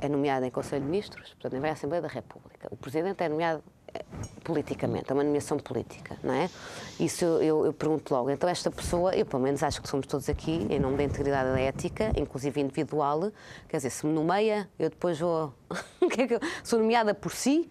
É nomeado em Conselho de Ministros, portanto, nem vai à Assembleia da República. O Presidente é nomeado politicamente, é uma nomeação política, não é? Isso eu, eu, eu, pergunto logo. Então, esta pessoa, eu pelo menos acho que somos todos aqui, em nome da integridade da ética, inclusive individual, quer dizer, se me nomeia, eu depois vou. É sou nomeada por si,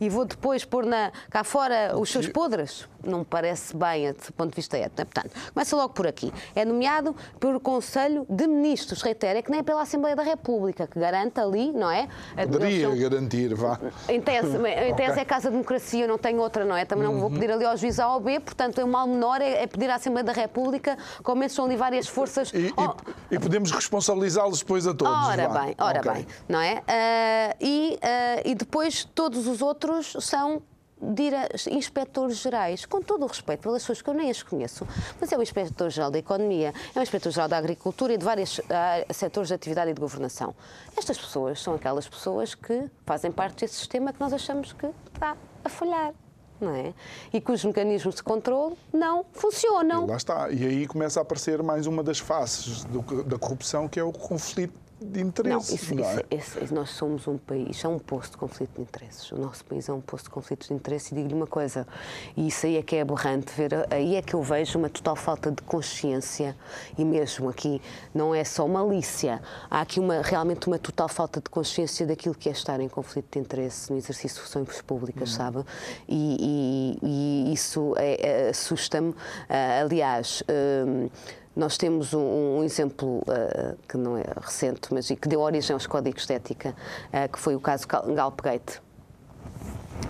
e vou depois pôr na, cá fora os seus podres? Não me parece bem, do ponto de vista ético. É? Portanto, começa logo por aqui. É nomeado pelo Conselho de Ministros, reitero, é que nem é pela Assembleia da República, que garante ali, não é? Poderia são... garantir, vá. Em tese, em tese okay. é Casa de Democracia, não tenho outra, não é? Também não uhum. vou pedir ali ao juiz A ou B, portanto, o mal menor é, é, pedir à Assembleia da República, como esses são ali várias forças. E, oh. e, e podemos responsabilizá-los depois a todos. Ora vá. bem, ora okay. bem, não é? Uh, e, uh, e depois todos os outros outros são inspectores gerais, com todo o respeito pelas pessoas que eu nem as conheço, mas é o inspetor-geral da Economia, é o inspetor-geral da Agricultura e de vários uh, setores de atividade e de governação. Estas pessoas são aquelas pessoas que fazem parte desse sistema que nós achamos que está a falhar. Não é? E cujos mecanismos de controle não funcionam. E lá está. E aí começa a aparecer mais uma das faces do, da corrupção, que é o conflito de interesses. Não, isso, não é? isso, isso, nós somos um país, é um posto de conflito de interesses. O nosso país é um posto de conflitos de interesses e digo-lhe uma coisa, e isso aí é que é aberrante ver, aí é que eu vejo uma total falta de consciência e mesmo aqui não é só malícia, há aqui uma, realmente uma total falta de consciência daquilo que é estar em conflito de interesse no exercício de funções públicas, uhum. sabe? E, e, e isso é, é, assusta-me. Uh, aliás, uh, nós temos um, um exemplo uh, que não é recente, mas que deu origem aos códigos de ética, uh, que foi o caso Galpgate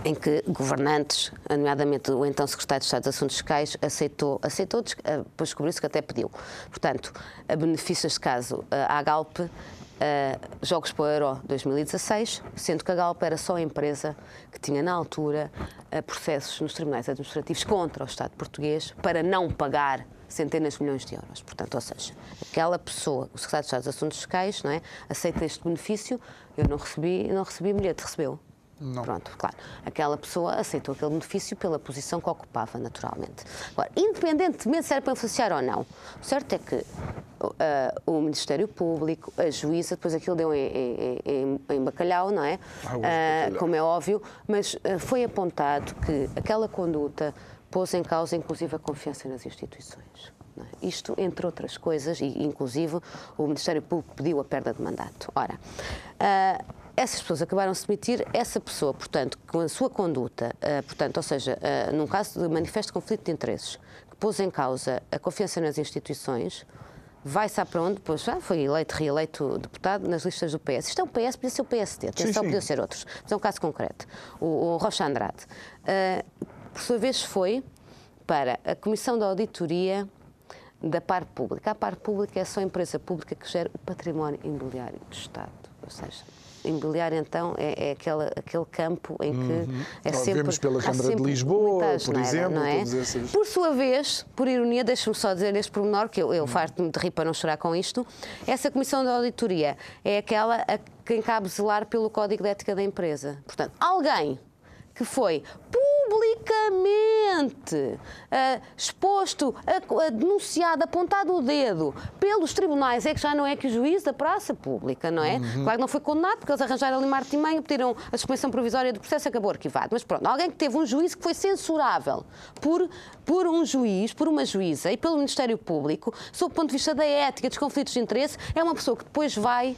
em que governantes, nomeadamente o então secretário de Estado dos Assuntos Fiscais, aceitou, aceitou eh, depois descobriu-se que até pediu. Portanto, a benefício deste caso à Galp, Jogos para o Euro 2016, sendo que a Galp era só a empresa que tinha na altura processos nos tribunais administrativos contra o Estado português para não pagar centenas de milhões de euros. Portanto, ou seja, aquela pessoa, o secretário de Estado dos Assuntos Fiscais, não é, aceita este benefício, eu não recebi, não recebi bilhete, recebeu. Não. Pronto, claro. Aquela pessoa aceitou aquele benefício pela posição que ocupava, naturalmente. Agora, independentemente se era para influenciar ou não, o certo é que uh, o Ministério Público, a juíza, depois aquilo deu em, em, em, em bacalhau, não é? Ah, uh, como é óbvio, mas uh, foi apontado que aquela conduta pôs em causa, inclusive, a confiança nas instituições. É? Isto, entre outras coisas, e inclusive o Ministério Público pediu a perda de mandato. Ora, uh, essas pessoas acabaram de se demitir, essa pessoa, portanto, com a sua conduta, uh, portanto, ou seja, uh, num caso de manifesto conflito de interesses, que pôs em causa a confiança nas instituições, vai-se para onde? Pois já foi eleito, reeleito deputado nas listas do PS. Isto é o PS, podia ser o PSD, atenção, podia ser outros. Mas é um caso concreto. O, o Rocha Andrade. Uh, por sua vez, foi para a Comissão da Auditoria da parte pública. A parte pública é só a empresa pública que gera o património imobiliário do Estado. Ou seja, imobiliário então é, é aquela, aquele campo em que uhum. é Nós sempre vemos pela Câmara de Lisboa, por exemplo, não é? Essas... Por sua vez, por ironia, deixe-me só dizer este pormenor que eu, eu uhum. farto-me de rir para não chorar com isto. Essa comissão de auditoria é aquela a quem cabe zelar pelo Código de Ética da empresa. Portanto, alguém que foi publicamente uh, exposto, uh, denunciado, apontado o dedo pelos tribunais, é que já não é que o juiz da praça pública, não é? Uhum. Claro que não foi condenado, porque eles arranjaram ali uma artimanha, pediram a suspensão provisória do processo, acabou arquivado. Mas pronto, alguém que teve um juiz que foi censurável por, por um juiz, por uma juíza e pelo Ministério Público, sob o ponto de vista da ética, dos conflitos de interesse, é uma pessoa que depois vai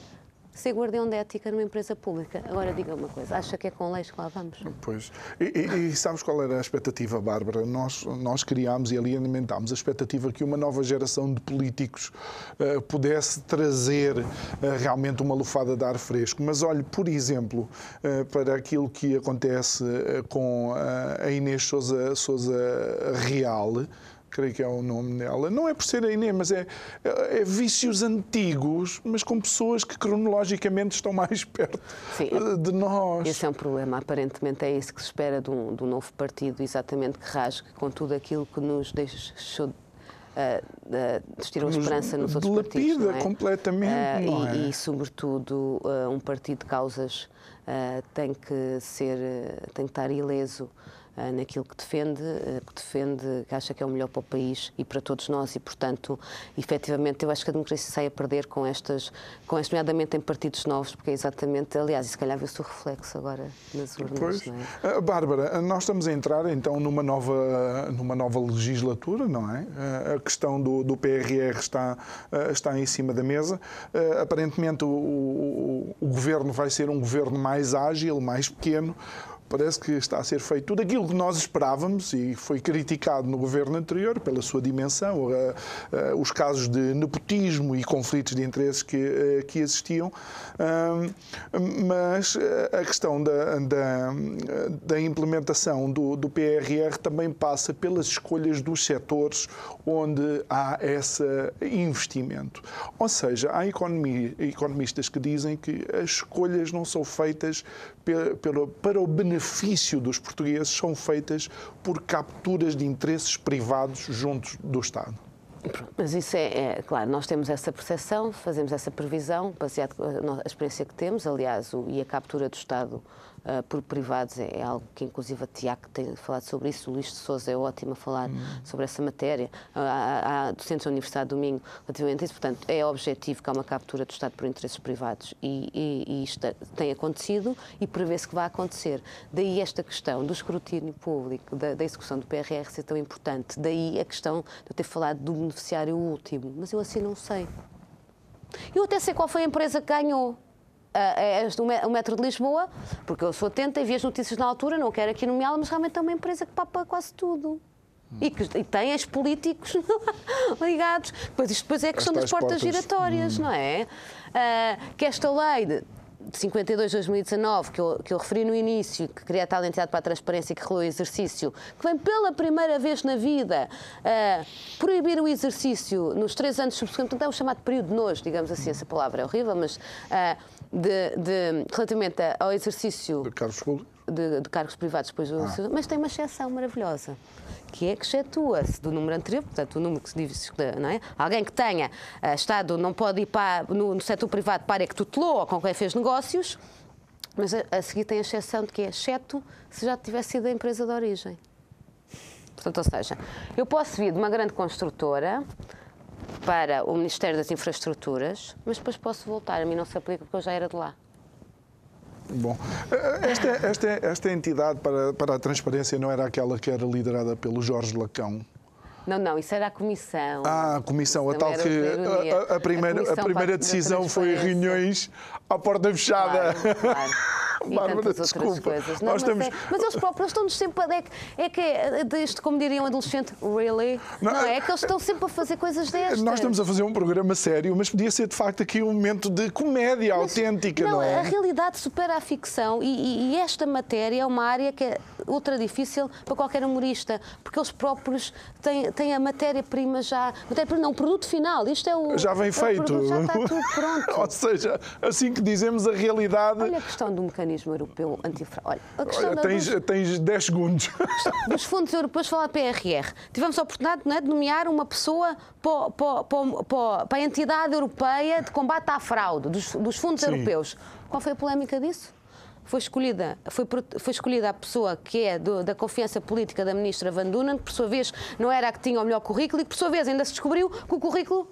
ser guardião de ética numa empresa pública. Agora diga uma coisa, acha que é com leis que lá vamos? Pois. E, e, e sabes qual era a expectativa, Bárbara? Nós, nós criámos e ali alimentámos a expectativa que uma nova geração de políticos uh, pudesse trazer uh, realmente uma lufada de ar fresco. Mas olhe, por exemplo, uh, para aquilo que acontece com a Inês Souza, Souza Real, creio que é o nome dela. Não é por ser a Inês, mas é, é, é vícios antigos, mas com pessoas que cronologicamente estão mais perto Sim, de nós. Esse é um problema. Aparentemente é isso que se espera de um, de um novo partido, exatamente que rasgue com tudo aquilo que nos deixou uh, uh, esperança nos outros partidos. Não é? completamente. Uh, e, é? e, sobretudo, uh, um partido de causas tem que ser, tem que estar ileso naquilo que defende, eh, que defende, que acha que é o melhor para o país e para todos nós e, portanto, efetivamente, eu acho que a democracia sai a perder com estas, com este, nomeadamente em partidos novos, porque é exatamente, aliás, e se calhar vê-se o reflexo agora nas urnas. Pois. Não é? Eh, Bárbara, nós estamos a entrar então numa nova, numa nova legislatura, não é? A questão do, do PRR está, está em cima da mesa. Aparentemente, o, o, o governo vai ser um governo mais ágil, mais pequeno parece que está a ser feito tudo aquilo que nós esperávamos e foi criticado no governo anterior pela sua dimensão, uh, uh, os casos de nepotismo e conflitos de interesses que, uh, que existiam, mas a questão da, da, da implementação do, do, PRR também passa pelas escolhas dos setores onde há esse investimento. Ou seja, há economistas que dizem que as escolhas não são feitas para o benefício dos portugueses são feitas por capturas de interesses privados juntos do Estado. Mas isso é, é, claro, nós temos essa percepção, fazemos essa previsão, baseado na experiência que temos, aliás, o, e a captura do Estado uh, por privados é, é, algo que, inclusive, a Tiago tem falado sobre isso, o Luís de Souza é ótimo a falar uhum. sobre essa matéria, há, há docentes da Universidade do Minho relativamente a isso, portanto, é objetivo que há uma captura do Estado por interesses privados e, e, e isto tem acontecido e prevê-se que vai acontecer. Daí esta questão do escrutínio público, da, da execução do PRR ser tão importante, daí a questão de eu ter falado do beneficiário último, mas eu assim não sei. Eu até sei qual foi a empresa que ganhou é o Metro de Lisboa, porque eu sou atenta e vi as notícias na altura, não quero aqui nomeá-la, mas realmente é uma empresa que papa quase tudo. E que e tem os políticos ligados. Depois, isto depois é a questão das portas, portas giratórias, hum. não é? Uh, que esta lei de, de 52 de 2019, que eu, que eu referi no início, que cria a tal entidade para a transparência que regulou o exercício, que vem pela primeira vez na vida uh, proibir o exercício nos três anos subsequentes, então é o chamado período de nojo, digamos assim, essa palavra é horrível, mas uh, de, de, relativamente ao exercício de públicos. De, de, cargos privados depois do ah. mas tem uma exceção maravilhosa que é que excetua-se do número anterior, portanto, o número que se diz, não é? Alguém que tenha uh, estado, não pode ir para, no, no setor privado para área que tutelou ou com quem fez negócios, mas a, a, seguir tem a exceção de que é exceto se já tivesse sido a empresa de origem. Portanto, ou seja, eu posso vir de uma grande construtora para o Ministério das Infraestruturas, mas depois posso voltar. A mim não se aplica porque eu já era de lá. Bom, esta, esta, esta entidade para, para a transparência não era aquela que era liderada pelo Jorge Lacão? Não, não, isso era a comissão. Ah, a comissão, a tal que a, a, primeira, a, a primeira decisão foi reuniões à porta fechada. Claro, claro. Bárbara, tantas desculpa. outras coisas. Não, mas, temos... é, mas, eles próprios estão-nos sempre a. É que é, que é deste, como diria um adolescente, really? Não, não, é que eles estão sempre a fazer coisas destas. Nós estamos a fazer um programa sério, mas podia ser de facto aqui um momento de comédia mas, autêntica, não, não, é? A realidade supera a ficção e, e, e esta matéria é uma área que é ultra difícil para qualquer humorista, porque eles próprios têm, têm a matéria-prima já. Matéria-prima não, o produto final. Isto é o. Já vem é feito. já está tudo pronto. Ou seja, assim que dizemos a realidade. Olha a questão do mecanismo europeu antifraude. Olha, a questão Olha, tens, dos... tens 10 segundos. Dos fundos europeus, falar de PRR. Tivemos a oportunidade é, de nomear uma pessoa para, para, para, para, a entidade europeia de combate à fraude, dos, dos fundos Sim. europeus. Qual foi a polémica disso? foi escolhida, foi, foi escolhida a pessoa que é do, da confiança política da ministra Van Dunen, que por sua vez não era a que tinha o melhor currículo e que por sua vez ainda se descobriu que o currículo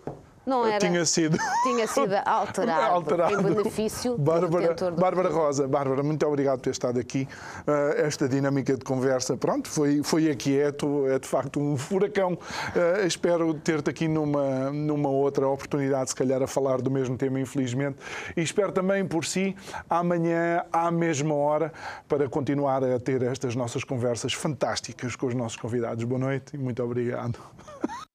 não era. Tinha sido. Tinha sido alterado, alterado. em benefício Bárbara, do Bárbara Rosa, Bárbara, muito obrigado por ter estado aqui. Uh, esta dinâmica de conversa, pronto, foi, foi aquieto, é de facto um furacão. Uh, espero ter-te aqui numa, numa outra oportunidade, se calhar, a falar do mesmo tema, infelizmente. E espero também por si, amanhã, à mesma hora, para continuar a ter estas nossas conversas fantásticas com os nossos convidados. Boa noite e muito obrigado.